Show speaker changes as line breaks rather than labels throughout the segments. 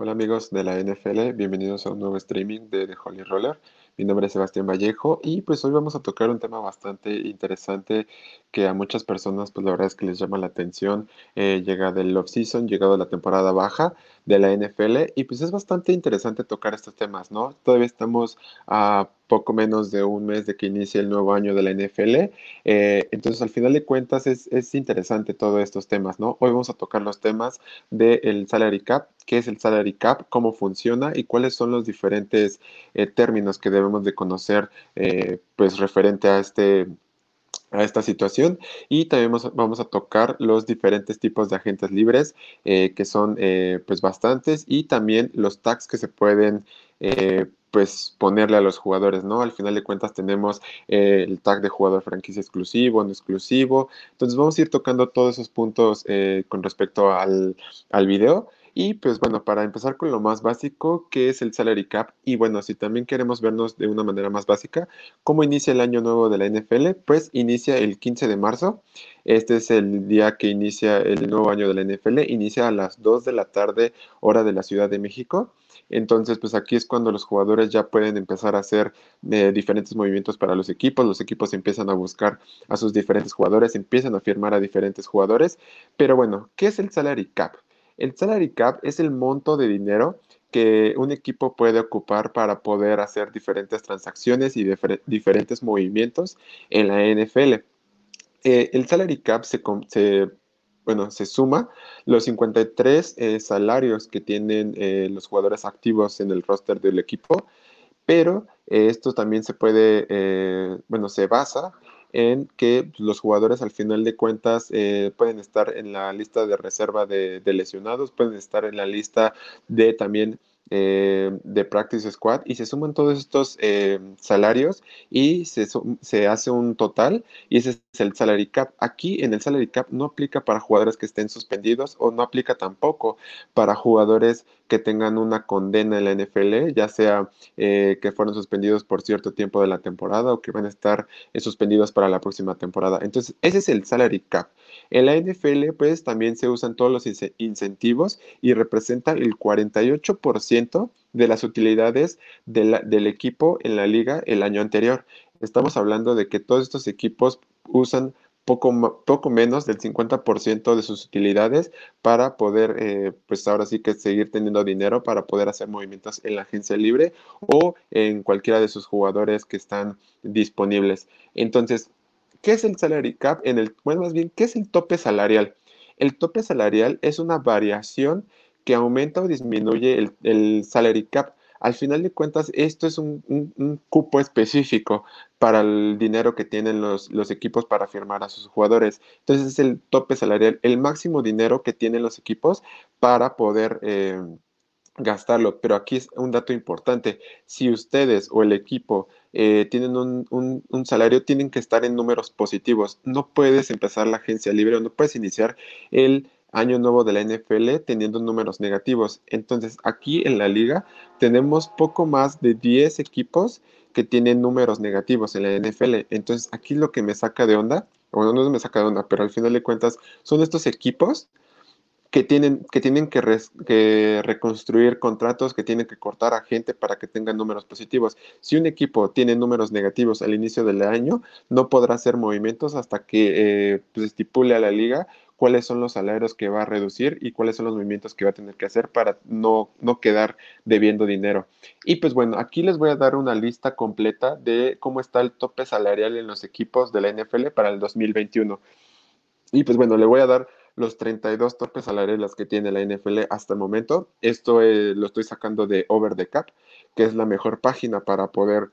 Hola amigos de la NFL, bienvenidos a un nuevo streaming de The Holy Roller. Mi nombre es Sebastián Vallejo y pues hoy vamos a tocar un tema bastante interesante que a muchas personas pues la verdad es que les llama la atención. Eh, llega del off-season, llegado la temporada baja de la NFL y pues es bastante interesante tocar estos temas, ¿no? Todavía estamos a poco menos de un mes de que inicie el nuevo año de la NFL. Eh, entonces, al final de cuentas, es, interesante todos estos temas, ¿no? Hoy vamos a tocar los temas del salary cap, qué es el salary cap, cómo funciona y cuáles son los diferentes eh, términos que debemos de conocer, eh, pues, referente a este a esta situación y también vamos, a tocar los diferentes tipos de agentes libres que son pues bastantes y también los tags que se pueden pues ponerle a los jugadores, ¿no? Al final de cuentas tenemos eh, el tag de jugador franquicia exclusivo, no exclusivo. Entonces vamos a ir tocando todos esos puntos eh, con respecto al, al video. Y pues bueno, para empezar con lo más básico, que es el salary cap. Y bueno, si también queremos vernos de una manera más básica, ¿cómo inicia el año nuevo de la NFL? Pues inicia el 15 de marzo. Este es el día que inicia el nuevo año de la NFL. Inicia a las 2 de la tarde, hora de la Ciudad de México. Entonces, pues aquí es cuando los jugadores ya pueden empezar a hacer eh, diferentes movimientos para los equipos. Los equipos empiezan a buscar a sus diferentes jugadores, empiezan a firmar a diferentes jugadores. Pero bueno, ¿qué es el salary cap? El salary cap es el monto de dinero que un equipo puede ocupar para poder hacer diferentes transacciones y diferentes movimientos en la NFL. Eh, el salary cap se, bueno, se suma los 53 eh, salarios que tienen eh, los jugadores activos en el roster del equipo, pero esto también se puede, bueno, se basa en que los jugadores al final de cuentas pueden estar en la lista de reserva de, de, lesionados, pueden estar en la lista de también eh, de Practice Squad y se suman todos estos eh, salarios y se, se, hace un total y ese es el salary cap. Aquí en el salary cap no aplica para jugadores que estén suspendidos o no aplica tampoco para jugadores que tengan una condena en la NFL, ya sea eh, que fueron suspendidos por cierto tiempo de la temporada o que van a estar suspendidos para la próxima temporada. Entonces, ese es el salary cap. En la NFL, pues también se usan todos los incentivos y representa el 48% de las utilidades del equipo en la liga el año anterior. Estamos hablando de que todos estos equipos usan poco, poco menos del 50% de sus utilidades para poder, eh, pues ahora sí que seguir teniendo dinero para poder hacer movimientos en la agencia libre o en cualquiera de sus jugadores que están disponibles. Entonces, ¿Qué es el salary cap? En el, bueno, más bien, ¿qué es el tope salarial? El tope salarial es una variación que aumenta o disminuye el, salary cap. Al final de cuentas, esto es un, cupo específico para el dinero que tienen los, los, equipos para firmar a sus jugadores. Entonces es el tope salarial, el máximo dinero que tienen los equipos para poder eh, gastarlo. Pero aquí es un dato importante. Si ustedes o el equipo eh, tienen un, salario, tienen que estar en números positivos. No puedes empezar la agencia libre o no puedes iniciar el año nuevo de la NFL teniendo números negativos. Entonces, aquí en la liga tenemos poco más de 10 equipos que tienen números negativos en la NFL. Entonces, aquí lo que me saca de onda, bueno, no me saca de onda, pero al final de cuentas, son estos equipos que tienen, que, tienen que, reconstruir contratos, que tienen que cortar a gente para que tengan números positivos. Si un equipo tiene números negativos al inicio del año, no podrá hacer movimientos hasta que eh, pues, estipule a la liga cuáles son los salarios que va a reducir y cuáles son los movimientos que va a tener que hacer para no, no quedar debiendo dinero. Y pues bueno, aquí les voy a dar una lista completa de cómo está el tope salarial en los equipos de la NFL para el 2021. Y pues bueno, le voy a dar los 32 topes salariales que tiene la NFL hasta el momento. Esto eh, lo estoy sacando de Over the Cap, que es la mejor página para poder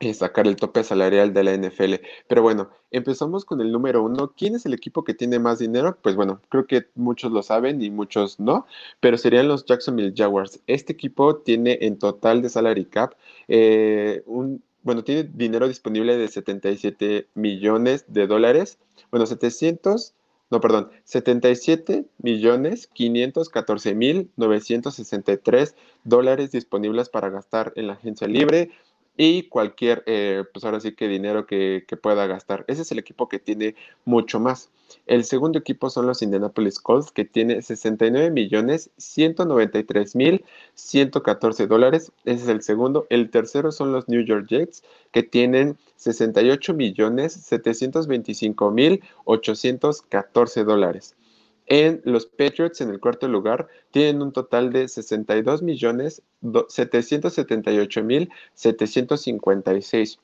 eh, sacar el tope salarial de la NFL. Pero bueno, empezamos con el número uno. ¿Quién es el equipo que tiene más dinero? Pues bueno, creo que muchos lo saben y muchos no, pero serían los Jacksonville Jaguars. Este equipo tiene en total de salary cap eh, un, bueno, tiene dinero disponible de 77 millones de dólares. Bueno, 700 no, perdón, 77 millones 514 mil 963 dólares disponibles para gastar en la agencia libre. Y cualquier, eh, pues ahora sí que dinero que, que, pueda gastar. Ese es el equipo que tiene mucho más. El segundo equipo son los Indianapolis Colts, que tiene 69 millones 193 mil 114 dólares. Ese es el segundo. El tercero son los New York Jets, que tienen 68 millones 725 mil 814 dólares. En los Patriots, en el cuarto lugar, tienen un total de 62 millones 778 mil 756.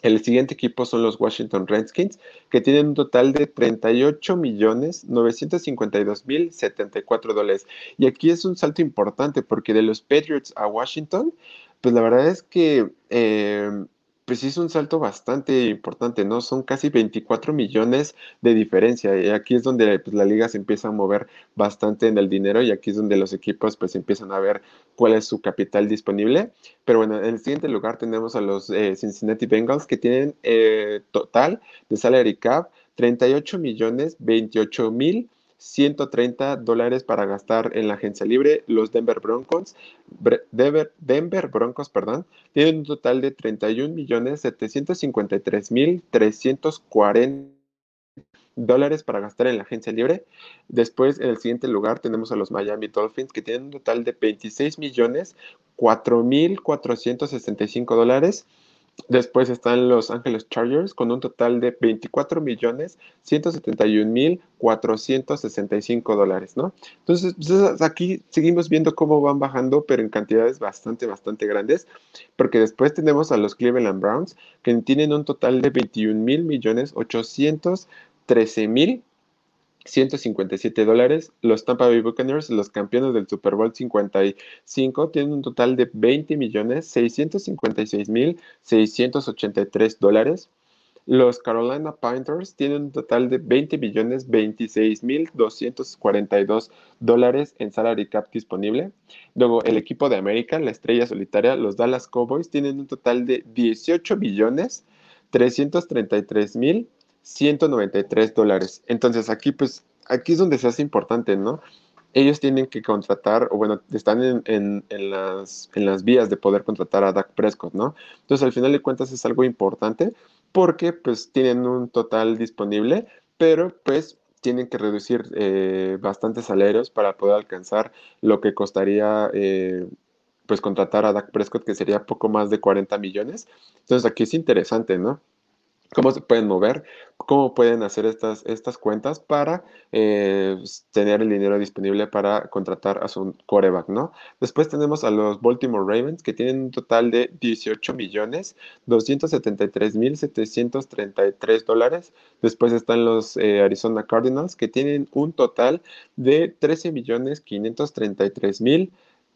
El siguiente equipo son los Washington Redskins, que tienen un total de 38 millones 952 mil 74 dólares. Y aquí es un salto importante porque de los Patriots a Washington, pues la verdad es que eh, pues sí es un salto bastante importante, ¿no? Son casi 24 millones de diferencia y aquí es donde pues, la liga se empieza a mover bastante en el dinero y aquí es donde los equipos pues empiezan a ver cuál es su capital disponible. Pero bueno, en el siguiente lugar tenemos a los eh, Cincinnati Bengals que tienen eh, total de salary cap 38 millones 28 mil 130 dólares para gastar en la agencia libre. Los Denver Broncos, Denver, Broncos, perdón, tienen un total de 31 millones 753 mil 340 dólares para gastar en la agencia libre. Después, en el siguiente lugar, tenemos a los Miami Dolphins, que tienen un total de 26 millones 4 mil 465 dólares Después están los Ángeles Chargers con un total de 24 millones 171 mil 465 dólares, ¿no? Entonces, pues, aquí seguimos viendo cómo van bajando, pero en cantidades bastante, bastante grandes, porque después tenemos a los Cleveland Browns que tienen un total de 21 mil millones 813 mil 157 dólares. Los Tampa Bay Buccaneers, los campeones del Super Bowl 55, tienen un total de 20 millones 656 mil 683 dólares. Los Carolina Panthers tienen un total de 20 millones 26 mil 242 dólares en salary cap disponible. Luego el equipo de América, la estrella solitaria, los Dallas Cowboys, tienen un total de 18 millones 333 mil 193 dólares. Entonces aquí pues, aquí es donde se hace importante, ¿no? Ellos tienen que contratar, o bueno, están en, las vías de poder contratar a Dak Prescott, ¿no? Entonces al final de cuentas es algo importante porque pues tienen un total disponible, pero pues tienen que reducir eh, bastantes salarios para poder alcanzar lo que costaría eh, pues contratar a Dak Prescott, que sería poco más de 40 millones. Entonces aquí es interesante, ¿no? Cómo se pueden mover, cómo pueden hacer estas, estas cuentas para eh, tener el dinero disponible para contratar a su coreback, ¿no? Después tenemos a los Baltimore Ravens que tienen un total de 18 millones 273 mil 733 dólares. Después están los eh, Arizona Cardinals que tienen un total de 13 millones 533 mil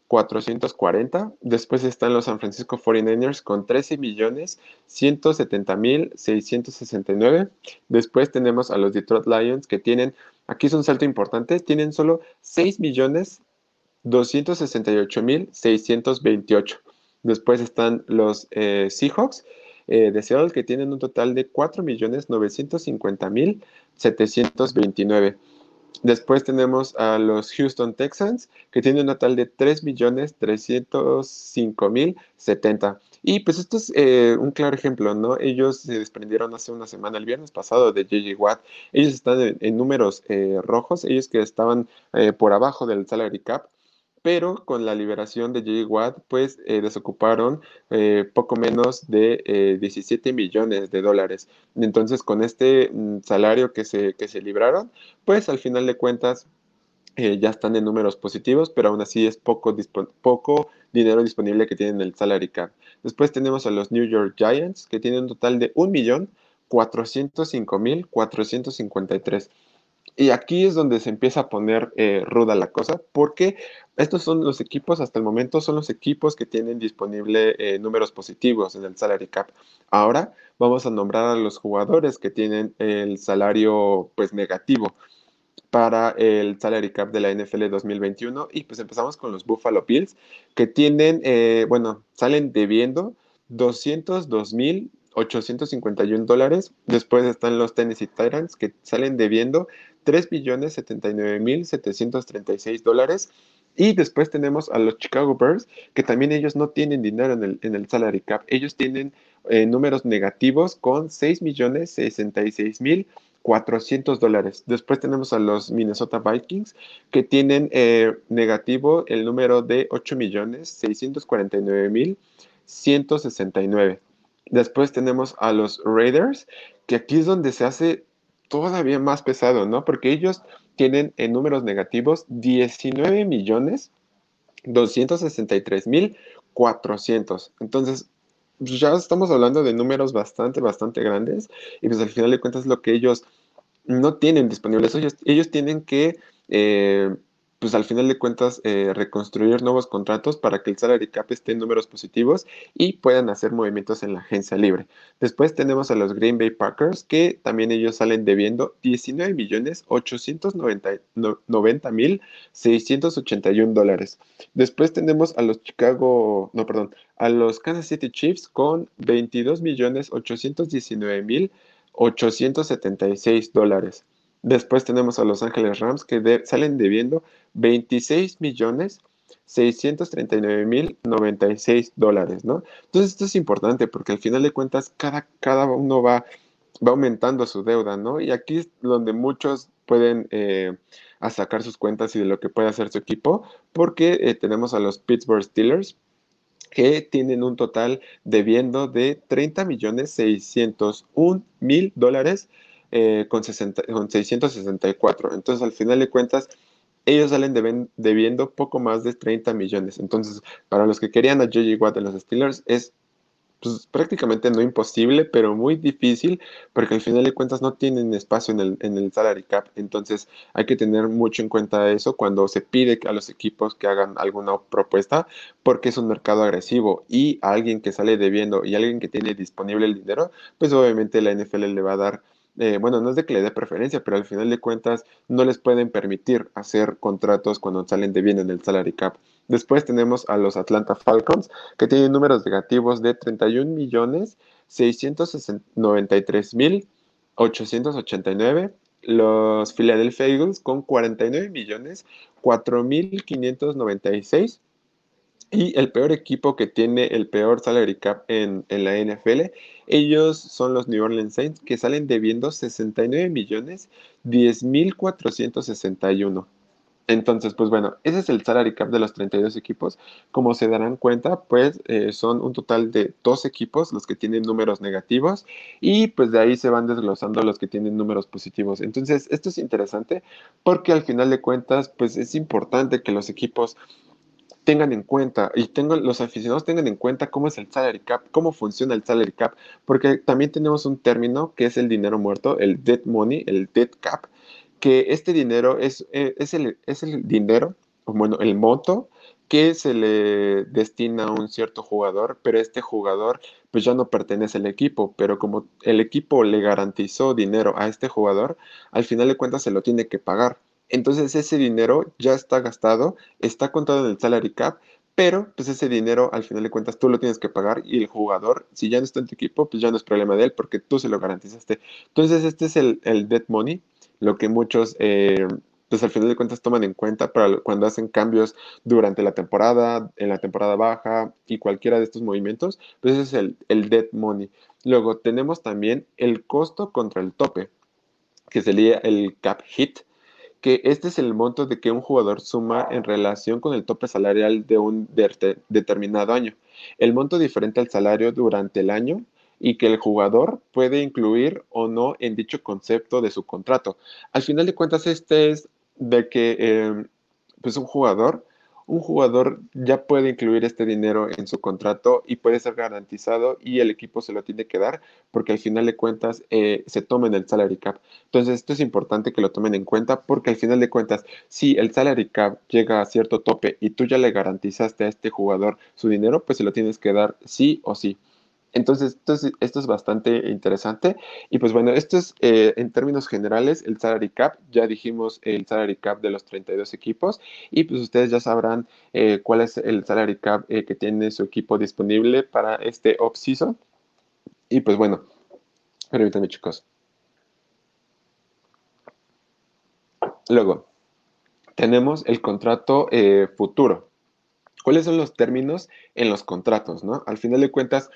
440. Después están los San Francisco 49ers con 13 millones 170 mil 669. Después tenemos a los Detroit Lions que tienen, aquí es un salto importante, tienen solo 6 millones 268 mil 628. Después están los eh, Seahawks eh, de Seattle que tienen un total de 4 millones 950 mil 729. Después tenemos a los Houston Texans, que tienen un total de 3.305.070. Y pues esto es eh, un claro ejemplo, ¿no? Ellos se desprendieron hace una semana, el viernes pasado, de JJ Watt. Ellos están en, números eh, rojos, ellos que estaban eh, por abajo del salary cap pero con la liberación de J. Watt, pues eh, desocuparon eh, poco menos de 17 eh, millones de dólares. Entonces, con este mm, salario que se, que se libraron, pues al final de cuentas ya están en números positivos, pero aún así es poco, poco dinero disponible que tienen el salary cap. Después tenemos a los New York Giants, que tienen un total de 1.405.453. Y aquí es donde se empieza a poner eh, ruda la cosa, porque estos son los equipos, hasta el momento, son los equipos que tienen disponible eh, números positivos en el salary cap. Ahora vamos a nombrar a los jugadores que tienen el salario pues negativo para el salary cap de la NFL 2021 y pues empezamos con los Buffalo Bills que tienen, eh, bueno, salen debiendo 202 mil 851 dólares. Después están los Tennessee Titans que salen debiendo 3 billones 79 mil 736 dólares. Y después tenemos a los Chicago Bears, que también ellos no tienen dinero en el, en el salary cap. Ellos tienen eh, números negativos con 6 millones 66 mil 400 dólares. Después tenemos a los Minnesota Vikings que tienen eh, negativo el número de 8 millones 649 mil 169. Después tenemos a los Raiders, que aquí es donde se hace todavía más pesado, ¿no? Porque ellos tienen en números negativos 19 millones 263 mil 400. Entonces, pues, ya estamos hablando de números bastante, bastante grandes y pues al final de cuentas lo que ellos no tienen disponibles, ellos, ellos tienen que, eh, pues al final de cuentas, eh, reconstruir nuevos contratos para que el salary cap esté en números positivos y puedan hacer movimientos en la agencia libre. Después tenemos a los Green Bay Packers que también ellos salen debiendo 19 millones 890 mil 681 dólares. Después tenemos a los Chicago, no, perdón, a los Kansas City Chiefs con 22 millones 819 mil 876 dólares. Después tenemos a Los Ángeles Rams que salen debiendo 26 millones 639 mil 96 dólares, ¿no? Entonces esto es importante porque al final de cuentas cada, cada uno va, va aumentando su deuda, ¿no? Y aquí es donde muchos pueden eh, sacar sus cuentas y de lo que puede hacer su equipo, porque eh, tenemos a los Pittsburgh Steelers que tienen un total debiendo de 30 millones 601 mil dólares eh, con, 664. Entonces, al final de cuentas, ellos salen debiendo poco más de 30 millones. Entonces, para los que querían a J.J. Watt de los Steelers, es pues, prácticamente no imposible, pero muy difícil, porque al final de cuentas no tienen espacio en el, en el salary cap. Entonces hay que tener mucho en cuenta eso cuando se pide a los equipos que hagan alguna propuesta, porque es un mercado agresivo y a alguien que sale debiendo y alguien que tiene disponible el dinero, pues obviamente la NFL le va a dar eh, bueno, no es de que le dé preferencia, pero al final de cuentas no les pueden permitir hacer contratos cuando salen de bien en el salary cap. Después tenemos a los Atlanta Falcons, que tienen números negativos de 31 millones 693 mil 889. Los Philadelphia Eagles con 49 millones 4 mil 596 y el peor equipo que tiene el peor salary cap en, la NFL, ellos son los New Orleans Saints, que salen debiendo 69 millones 10 mil 461. Entonces, pues bueno, ese es el salary cap de los 32 equipos. Como se darán cuenta, pues eh, son un total de dos equipos los que tienen números negativos y pues de ahí se van desglosando los que tienen números positivos. Entonces, esto es interesante porque al final de cuentas, pues es importante que los equipos tengan en cuenta y tengo, los aficionados tengan en cuenta cómo es el salary cap, cómo funciona el salary cap, porque también tenemos un término que es el dinero muerto, el dead money, el dead cap, que este dinero es, eh, es, el, es el dinero, bueno, el monto que se le destina a un cierto jugador, pero este jugador pues ya no pertenece al equipo, pero como el equipo le garantizó dinero a este jugador, al final de cuentas se lo tiene que pagar. Entonces ese dinero ya está gastado, está contado en el salary cap, pero pues ese dinero al final de cuentas tú lo tienes que pagar y el jugador, si ya no está en tu equipo, pues ya no es problema de él porque tú se lo garantizaste. Entonces este es el, el dead money, lo que muchos... Eh, pues al final de cuentas toman en cuenta para cuando hacen cambios durante la temporada, en la temporada baja y cualquiera de estos movimientos, pues ese es el, el dead money. Luego tenemos también el costo contra el tope, que sería el cap hit, que este es el monto de que un jugador suma en relación con el tope salarial de un determinado año. El monto diferente al salario durante el año y que el jugador puede incluir o no en dicho concepto de su contrato. Al final de cuentas, este es de que eh, pues un jugador un jugador ya puede incluir este dinero en su contrato y puede ser garantizado y el equipo se lo tiene que dar porque al final de cuentas eh, se tomen el salary cap. Entonces esto es importante que lo tomen en cuenta porque al final de cuentas si el salary cap llega a cierto tope y tú ya le garantizaste a este jugador su dinero, pues se lo tienes que dar sí o sí. Entonces, esto es, bastante interesante. Y pues bueno, esto es eh, en términos generales el salary cap. Ya dijimos el salary cap de los 32 equipos. Y pues ustedes ya sabrán eh, cuál es el salary cap eh, que tiene su equipo disponible para este off-season. Y pues bueno, permítanme chicos. Luego, tenemos el contrato futuro. ¿Cuáles son los términos en los contratos? ¿no? Al final de cuentas,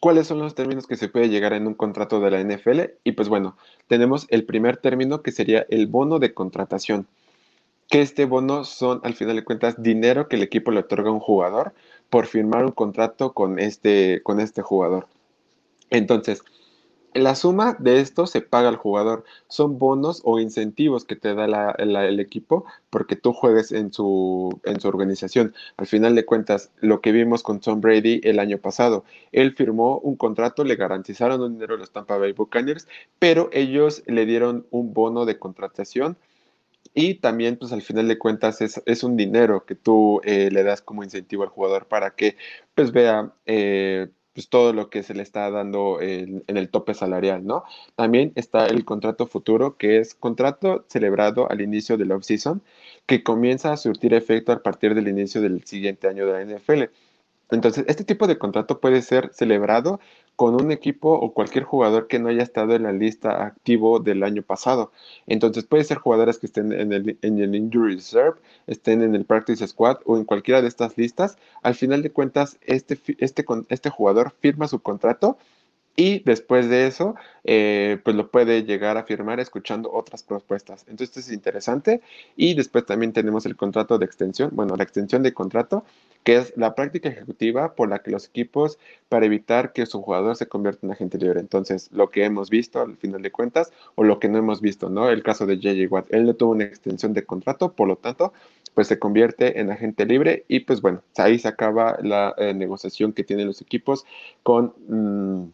¿cuáles son los términos que se puede llegar en un contrato de la NFL? Y pues bueno, tenemos el primer término que sería el bono de contratación. Que este bono son, al final de cuentas, dinero que el equipo le otorga a un jugador por firmar un contrato con este, con este jugador. Entonces, la suma de esto se paga al jugador. Son bonos o incentivos que te da el equipo porque tú juegues en su, en su organización. Al final de cuentas, lo que vimos con Tom Brady el año pasado, él firmó un contrato, le garantizaron un dinero a los Tampa Bay Buccaneers, pero ellos le dieron un bono de contratación. Y también, pues al final de cuentas, es, un dinero que tú eh, le das como incentivo al jugador para que, pues vea, eh, pues todo lo que se le está dando en, el tope salarial, ¿no? También está el contrato futuro, que es contrato celebrado al inicio del off-season, que comienza a surtir efecto a partir del inicio del siguiente año de la NFL. Entonces, este tipo de contrato puede ser celebrado con un equipo o cualquier jugador que no haya estado en la lista activo del año pasado. Entonces puede ser jugadores que estén en el, en el Injury Reserve, estén en el Practice Squad o en cualquiera de estas listas. Al final de cuentas, este, este, este jugador firma su contrato y después de eso, eh, pues lo puede llegar a firmar escuchando otras propuestas. Entonces, esto es interesante. Y después también tenemos el contrato de extensión, bueno, la extensión de contrato, que es la práctica ejecutiva por la que los equipos, para evitar que su jugador se convierta en agente libre. Entonces, lo que hemos visto al final de cuentas, o lo que no hemos visto, ¿no? El caso de JJ Watt, él no tuvo una extensión de contrato, por lo tanto, pues se convierte en agente libre y pues bueno, ahí se acaba la eh, negociación que tienen los equipos con... Mm,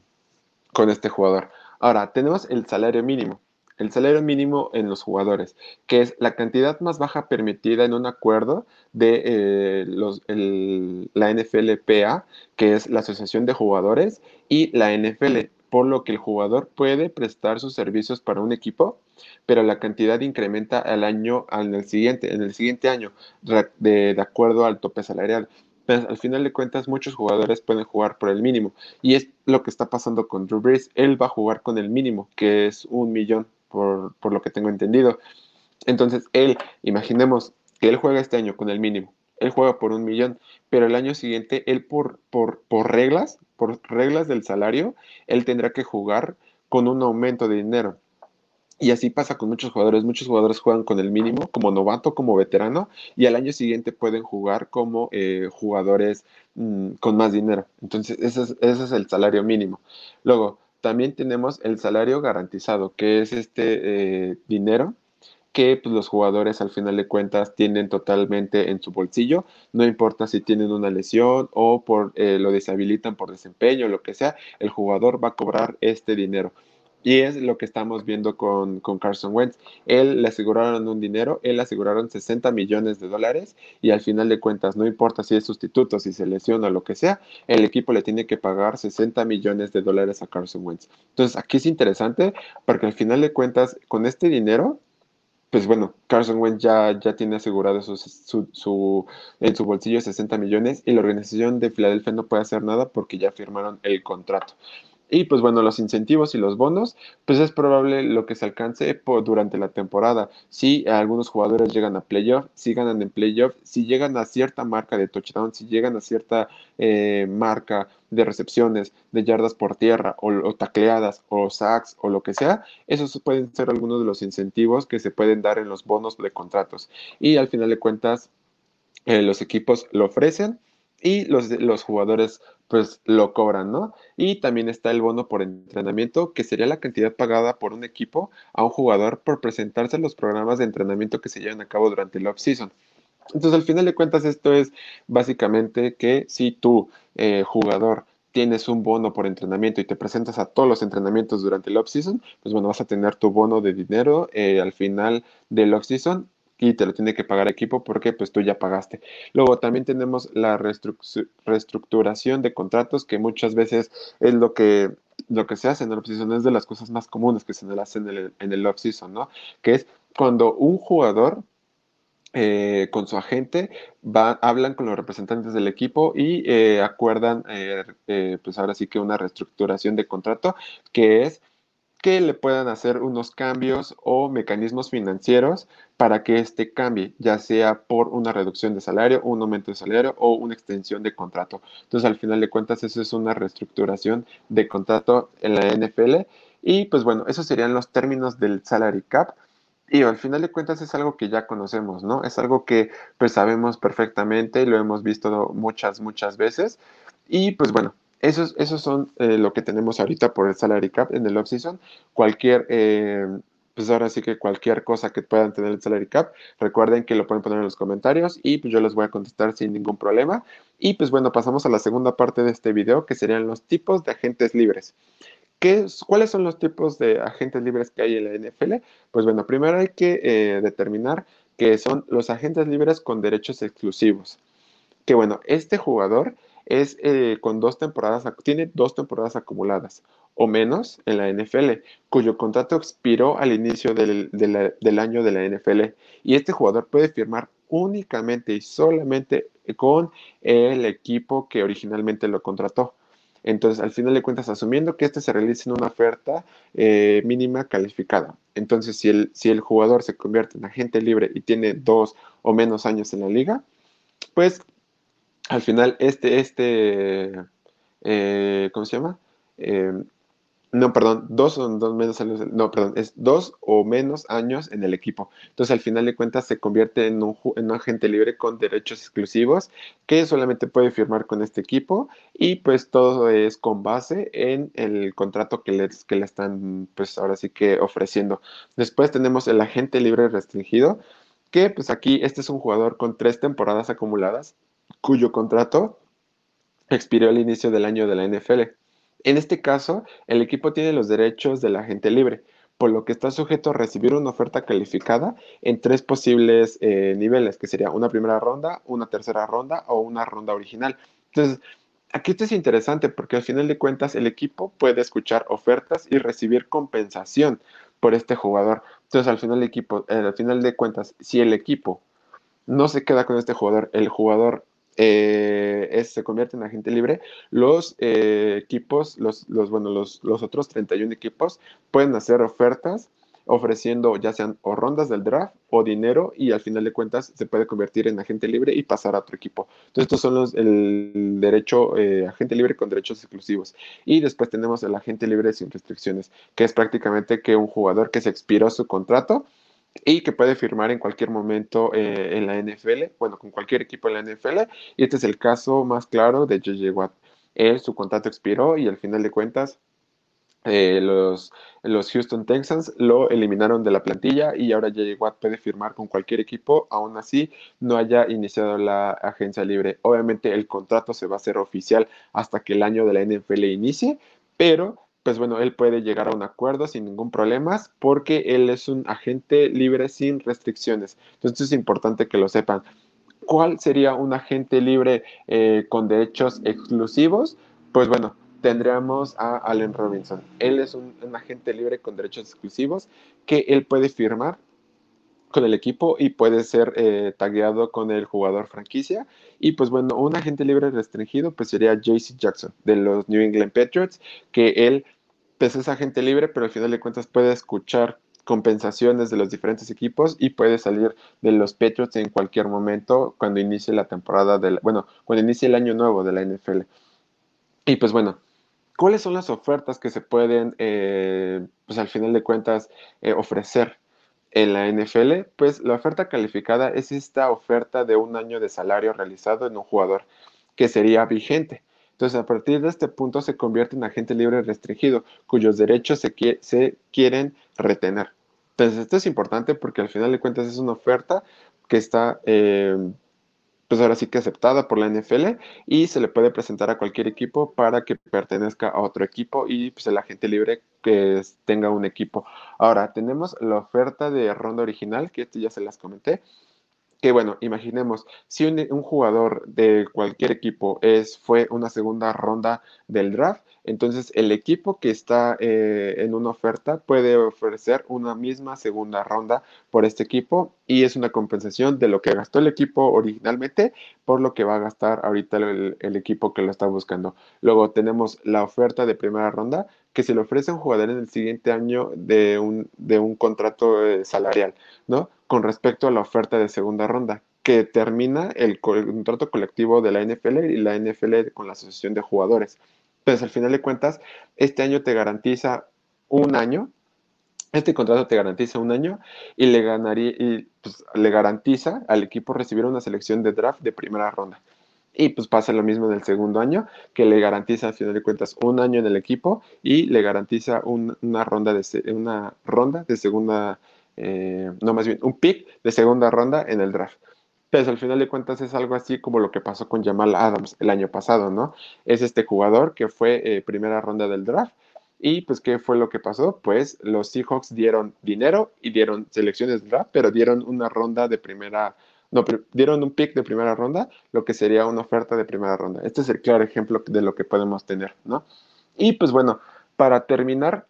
con este jugador. Ahora, tenemos el salario mínimo. El salario mínimo en los jugadores, que es la cantidad más baja permitida en un acuerdo de eh, los, la NFLPA, que es la Asociación de Jugadores, y la NFL, por lo que el jugador puede prestar sus servicios para un equipo, pero la cantidad incrementa al año, el siguiente, en el siguiente año, de acuerdo al tope salarial al final de cuentas muchos jugadores pueden jugar por el mínimo. Y es lo que está pasando con Drew Brees. Él va a jugar con el mínimo, que es un millón, por, lo que tengo entendido. Entonces, él, imaginemos que él juega este año con el mínimo. Él juega por un millón, pero el año siguiente, él por, por, por reglas, por reglas del salario, él tendrá que jugar con un aumento de dinero. Y así pasa con muchos jugadores. Muchos jugadores juegan con el mínimo, como novato, como veterano, y al año siguiente pueden jugar como eh, jugadores mm, con más dinero. Entonces, ese es, el salario mínimo. Luego, también tenemos el salario garantizado, que es este eh, dinero que pues, los jugadores al final de cuentas tienen totalmente en su bolsillo, no importa si tienen una lesión o por eh, lo deshabilitan por desempeño, lo que sea, el jugador va a cobrar este dinero. Y es lo que estamos viendo con, Carson Wentz. Él le aseguraron un dinero, él le aseguraron 60 millones de dólares y al final de cuentas, no importa si es sustituto, si se lesiona, lo que sea, el equipo le tiene que pagar 60 millones de dólares a Carson Wentz. Entonces, aquí es interesante porque al final de cuentas, con este dinero, pues bueno, Carson Wentz ya, ya tiene asegurado su, su, en su bolsillo 60 millones y la organización de Filadelfia no puede hacer nada porque ya firmaron el contrato. Y pues bueno, los incentivos y los bonos, pues es probable lo que se alcance durante la temporada. Si algunos jugadores llegan a playoff, si ganan en playoff, si llegan a cierta marca de touchdown, si llegan a cierta eh, marca de recepciones, de yardas por tierra, o, tacleadas, o sacks, o lo que sea, esos pueden ser algunos de los incentivos que se pueden dar en los bonos de contratos. Y al final de cuentas, eh, los equipos lo ofrecen y los, los jugadores pues lo cobran, ¿no? Y también está el bono por entrenamiento, que sería la cantidad pagada por un equipo a un jugador por presentarse en los programas de entrenamiento que se llevan a cabo durante el off-season. Entonces, al final de cuentas, esto es básicamente que si tú, eh, jugador, tienes un bono por entrenamiento y te presentas a todos los entrenamientos durante el off-season, pues bueno, vas a tener tu bono de dinero eh, al final del off-season y te lo tiene que pagar equipo porque pues tú ya pagaste. Luego también tenemos la reestructuración de contratos que muchas veces es lo que lo que se hace en el off-season es de las cosas más comunes que se hacen en el, en el off-season, ¿no? Que es cuando un jugador eh, con su agente va, hablan con los representantes del equipo y eh, acuerdan, eh, pues ahora sí que una reestructuración de contrato, que es que le puedan hacer unos cambios o mecanismos financieros para que este cambie, ya sea por una reducción de salario, un aumento de salario o una extensión de contrato. Entonces, al final de cuentas, eso es una reestructuración de contrato en la NFL. Y pues bueno, esos serían los términos del salary cap. Y al final de cuentas es algo que ya conocemos, ¿no? Es algo que pues sabemos perfectamente y lo hemos visto muchas, muchas veces. Y pues bueno, esos, esos son eh, lo que tenemos ahorita por el salary cap en el off-season. Cualquier, eh, pues ahora sí que cualquier cosa que puedan tener el salary cap, recuerden que lo pueden poner en los comentarios y pues yo les voy a contestar sin ningún problema. Y pues bueno, pasamos a la segunda parte de este video que serían los tipos de agentes libres. ¿Cuáles son los tipos de agentes libres que hay en la NFL? Pues bueno, primero hay que eh, determinar que son los agentes libres con derechos exclusivos. Que bueno, este jugador es eh, con dos temporadas, tiene dos temporadas acumuladas o menos en la NFL, cuyo contrato expiró al inicio del, del año de la NFL. Y este jugador puede firmar únicamente y solamente con el equipo que originalmente lo contrató. Entonces, al final de cuentas, asumiendo que este se realice en una oferta eh, mínima calificada. Entonces, si el, si el jugador se convierte en agente libre y tiene dos o menos años en la liga, pues al final este, este, eh, ¿cómo se llama? Eh, no, perdón, dos o dos menos años, no, perdón, es dos o menos años en el equipo. Entonces, al final de cuentas, se convierte en un, agente libre con derechos exclusivos que solamente puede firmar con este equipo y pues todo es con base en el contrato que, les, que le están, pues ahora sí que ofreciendo. Después tenemos el agente libre restringido, que pues aquí este es un jugador con tres temporadas acumuladas, cuyo contrato expiró al inicio del año de la NFL. En este caso, el equipo tiene los derechos del agente libre, por lo que está sujeto a recibir una oferta calificada en tres posibles eh, niveles, que sería una primera ronda, una tercera ronda o una ronda original. Entonces, aquí esto es interesante porque al final de cuentas el equipo puede escuchar ofertas y recibir compensación por este jugador. Entonces, al final, equipo, eh, al final de cuentas, si el equipo no se queda con este jugador, el jugador eh, se convierte en agente libre, los eh, equipos, los, los, bueno, los, los otros 31 equipos pueden hacer ofertas ofreciendo ya sean o rondas del draft o dinero y al final de cuentas se puede convertir en agente libre y pasar a otro equipo. Entonces estos son los, el derecho, eh, agente libre con derechos exclusivos. Y después tenemos el agente libre sin restricciones, que es prácticamente que un jugador que se expiró su contrato y que puede firmar en cualquier momento eh, en la NFL, bueno, con cualquier equipo en la NFL. Y este es el caso más claro de JJ Watt. Él, su contrato expiró y al final de cuentas, eh, los, los Houston Texans lo eliminaron de la plantilla y ahora JJ Watt puede firmar con cualquier equipo, aún así no haya iniciado la agencia libre. Obviamente el contrato se va a hacer oficial hasta que el año de la NFL inicie, pero pues bueno, él puede llegar a un acuerdo sin ningún problema porque él es un agente libre sin restricciones. Entonces es importante que lo sepan. ¿Cuál sería un agente libre eh, con derechos exclusivos? Pues bueno, tendríamos a Allen Robinson. Él es un, agente libre con derechos exclusivos que él puede firmar con el equipo y puede ser eh, tagueado con el jugador franquicia. Y pues bueno, un agente libre restringido pues sería JC Jackson de los New England Patriots, que él pues es agente libre, pero al final de cuentas puede escuchar compensaciones de los diferentes equipos y puede salir de los Patriots en cualquier momento cuando inicie la temporada del, bueno, cuando inicie el año nuevo de la NFL. Y pues bueno, ¿cuáles son las ofertas que se pueden, eh, pues al final de cuentas, eh, ofrecer en la NFL, pues la oferta calificada es esta oferta de un año de salario realizado en un jugador que sería vigente. Entonces, a partir de este punto se convierte en agente libre restringido, cuyos derechos se, se quieren retener. Entonces, esto es importante porque al final de cuentas es una oferta que está eh, pues ahora sí que aceptada por la NFL y se le puede presentar a cualquier equipo para que pertenezca a otro equipo y pues el agente libre que tenga un equipo. Ahora, tenemos la oferta de ronda original, que esto ya se las comenté, que bueno, imaginemos, si un, jugador de cualquier equipo es, fue una segunda ronda del draft, entonces el equipo que está eh, en una oferta puede ofrecer una misma segunda ronda por este equipo y es una compensación de lo que gastó el equipo originalmente por lo que va a gastar ahorita el, equipo que lo está buscando. Luego tenemos la oferta de primera ronda que se le ofrece a un jugador en el siguiente año de un, de un contrato eh, salarial, ¿no? Con respecto a la oferta de segunda ronda, que termina el, contrato colectivo de la NFL y la NFL con la Asociación de Jugadores. Entonces, al final de cuentas, este año te garantiza un año, este contrato te garantiza un año y le, ganaría, y, pues, le garantiza al equipo recibir una selección de draft de primera ronda. Y pues pasa lo mismo en el segundo año, que le garantiza, al final de cuentas, un año en el equipo y le garantiza una, ronda de, una ronda de segunda eh, no más bien, un pick de segunda ronda en el draft. Pues al final de cuentas es algo así como lo que pasó con Jamal Adams el año pasado, ¿no? Es este jugador que fue eh, primera ronda del draft. Y pues, ¿qué fue lo que pasó? Pues los Seahawks dieron dinero y dieron selecciones draft, pero dieron una ronda de primera, no, dieron un pick de primera ronda, lo que sería una oferta de primera ronda. Este es el claro ejemplo de lo que podemos tener, ¿no? Y pues bueno, para terminar,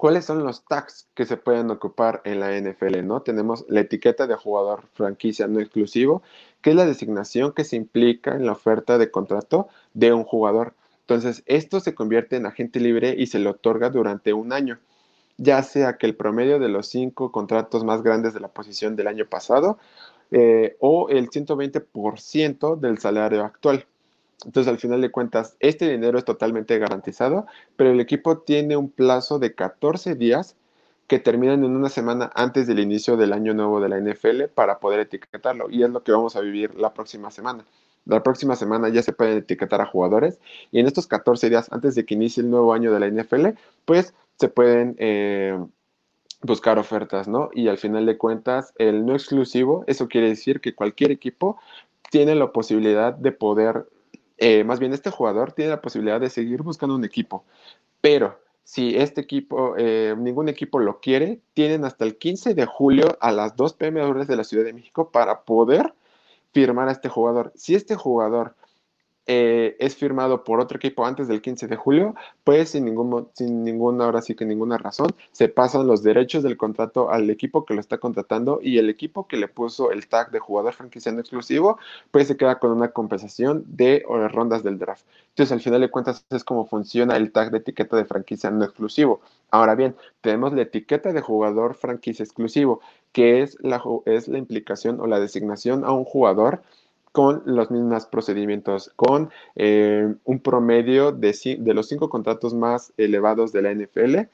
¿Cuáles son los tags que se pueden ocupar en la NFL? ¿no? Tenemos la etiqueta de jugador franquicia no exclusivo, que es la designación que se implica en la oferta de contrato de un jugador. Entonces, esto se convierte en agente libre y se le otorga durante un año, ya sea que el promedio de los cinco contratos más grandes de la posición del año pasado eh, o el 120% del salario actual. Entonces, al final de cuentas, este dinero es totalmente garantizado, pero el equipo tiene un plazo de 14 días que terminan en una semana antes del inicio del año nuevo de la NFL para poder etiquetarlo. Y es lo que vamos a vivir la próxima semana. La próxima semana ya se pueden etiquetar a jugadores y en estos 14 días antes de que inicie el nuevo año de la NFL, pues se pueden eh, buscar ofertas, ¿no? Y al final de cuentas, el no exclusivo, eso quiere decir que cualquier equipo tiene la posibilidad de poder eh, más bien este jugador tiene la posibilidad de seguir buscando un equipo, pero si este equipo, eh, ningún equipo lo quiere, tienen hasta el 15 de julio a las 2 pm de la Ciudad de México para poder firmar a este jugador. Si este jugador eh, es firmado por otro equipo antes del 15 de julio, pues sin, ningún, sin ninguna, ahora sí que ninguna razón, se pasan los derechos del contrato al equipo que lo está contratando y el equipo que le puso el tag de jugador franquiciano exclusivo, pues se queda con una compensación de rondas del draft. Entonces, al final de cuentas, es como funciona el tag de etiqueta de franquicia no exclusivo. Ahora bien, tenemos la etiqueta de jugador franquicia exclusivo, que es la, es la implicación o la designación a un jugador con los mismos procedimientos, con eh, un promedio de, de, los cinco contratos más elevados de la NFL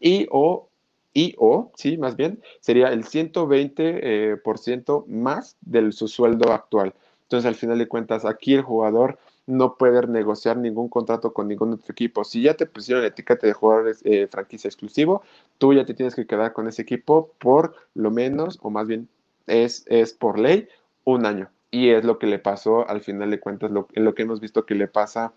y o, y o, sí, más bien, sería el 120% eh, más de su sueldo actual. Entonces, al final de cuentas, aquí el jugador no puede negociar ningún contrato con ningún otro equipo. Si ya te pusieron la etiqueta de jugadores eh, franquicia exclusivo, tú ya te tienes que quedar con ese equipo por lo menos, o más bien es, es por ley, un año. Y es lo que le pasó, al final de cuentas, lo, lo que hemos visto que le pasa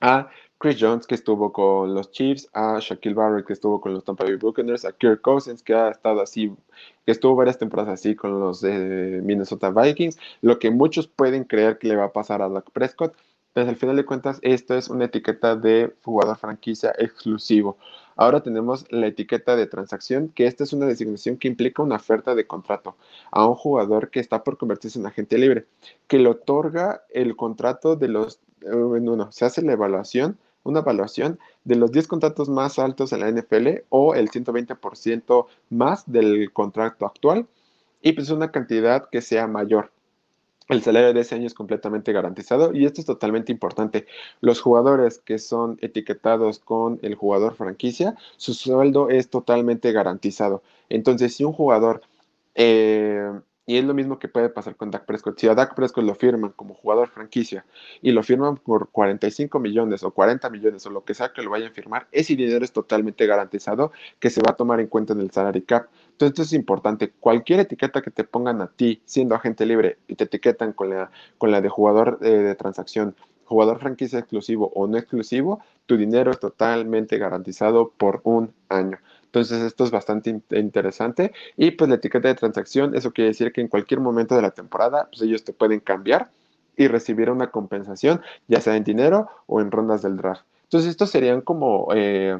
a Chris Jones, que estuvo con los Chiefs, a Shaquille Barrett, que estuvo con los Tampa Bay Buccaneers, a Kirk Cousins, que ha estado así, que estuvo varias temporadas así con los Minnesota Vikings, lo que muchos pueden creer que le va a pasar a Dak Prescott, pero al final de cuentas, esto es una etiqueta de jugador franquicia exclusivo. Ahora tenemos la etiqueta de transacción, que esta es una designación que implica una oferta de contrato a un jugador que está por convertirse en agente libre, que le otorga el contrato de los, eh, uno, se hace la evaluación, una evaluación de los 10 contratos más altos en la NFL o el 120% más del contrato actual y pues una cantidad que sea mayor. El salario de ese año es completamente garantizado y esto es totalmente importante. Los jugadores que son etiquetados con el jugador franquicia, su sueldo es totalmente garantizado. Entonces, si un jugador eh, y es lo mismo que puede pasar con Dak Prescott. Si a Dak Prescott lo firman como jugador franquicia y lo firman por 45 millones o 40 millones o lo que sea que lo vayan a firmar, ese dinero es totalmente garantizado que se va a tomar en cuenta en el salary cap. Entonces, esto es importante. Cualquier etiqueta que te pongan a ti siendo agente libre y te etiquetan con la, con la de jugador eh, de transacción, jugador franquicia exclusivo o no exclusivo, tu dinero es totalmente garantizado por un año. Entonces esto es bastante interesante. Y pues la etiqueta de transacción, eso quiere decir que en cualquier momento de la temporada, pues ellos te pueden cambiar y recibir una compensación, ya sea en dinero o en rondas del draft. Entonces estos serían como... Eh,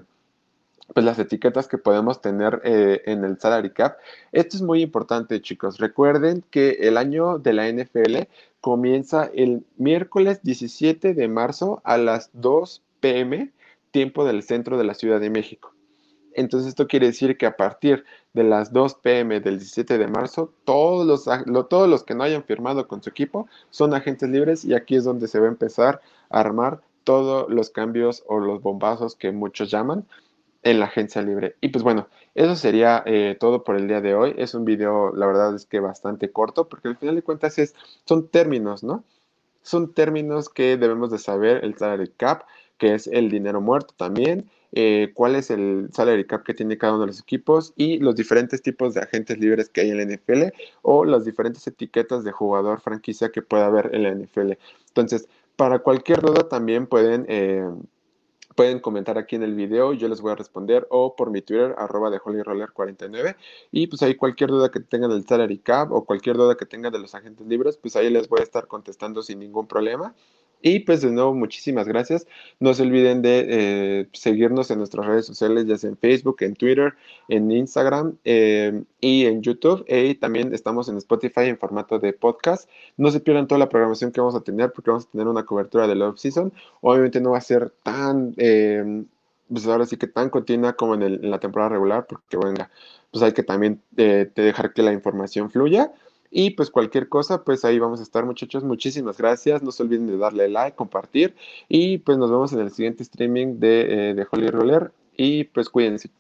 pues las etiquetas que podemos tener eh, en el salary cap. Esto es muy importante, chicos. Recuerden que el año de la NFL comienza el miércoles 17 de marzo a las 2 pm, tiempo del centro de la Ciudad de México. Entonces esto quiere decir que a partir de las 2 pm del 17 de marzo, todos los, todos los que no hayan firmado con su equipo son agentes libres y aquí es donde se va a empezar a armar todos los cambios o los bombazos que muchos llaman en la agencia libre. Y pues bueno, eso sería eh, todo por el día de hoy. Es un video, la verdad es que bastante corto, porque al final de cuentas es, son términos, ¿no? Son términos que debemos de saber, el salary cap, que es el dinero muerto también, eh, cuál es el salary cap que tiene cada uno de los equipos y los diferentes tipos de agentes libres que hay en la NFL o las diferentes etiquetas de jugador franquicia que pueda haber en la NFL. Entonces, para cualquier duda también pueden... Eh, Pueden comentar aquí en el video, yo les voy a responder o por mi Twitter, arroba de HollyRoller49. Y pues ahí cualquier duda que tengan del salary cap o cualquier duda que tengan de los agentes libres, pues ahí les voy a estar contestando sin ningún problema. Y pues de nuevo, muchísimas gracias. No se olviden de eh, seguirnos en nuestras redes sociales, ya sea en Facebook, en Twitter, en Instagram eh, y en YouTube. Y también estamos en Spotify en formato de podcast. No se pierdan toda la programación que vamos a tener porque vamos a tener una cobertura de Love Season. Obviamente no va a ser tan, eh, pues ahora sí que tan continua como en, en, la temporada regular porque, venga, pues hay que también dejar que la información fluya. Y pues cualquier cosa, pues ahí vamos a estar muchachos. Muchísimas gracias. No se olviden de darle like, compartir y pues nos vemos en el siguiente streaming de, eh, de Holy Roller y pues cuídense.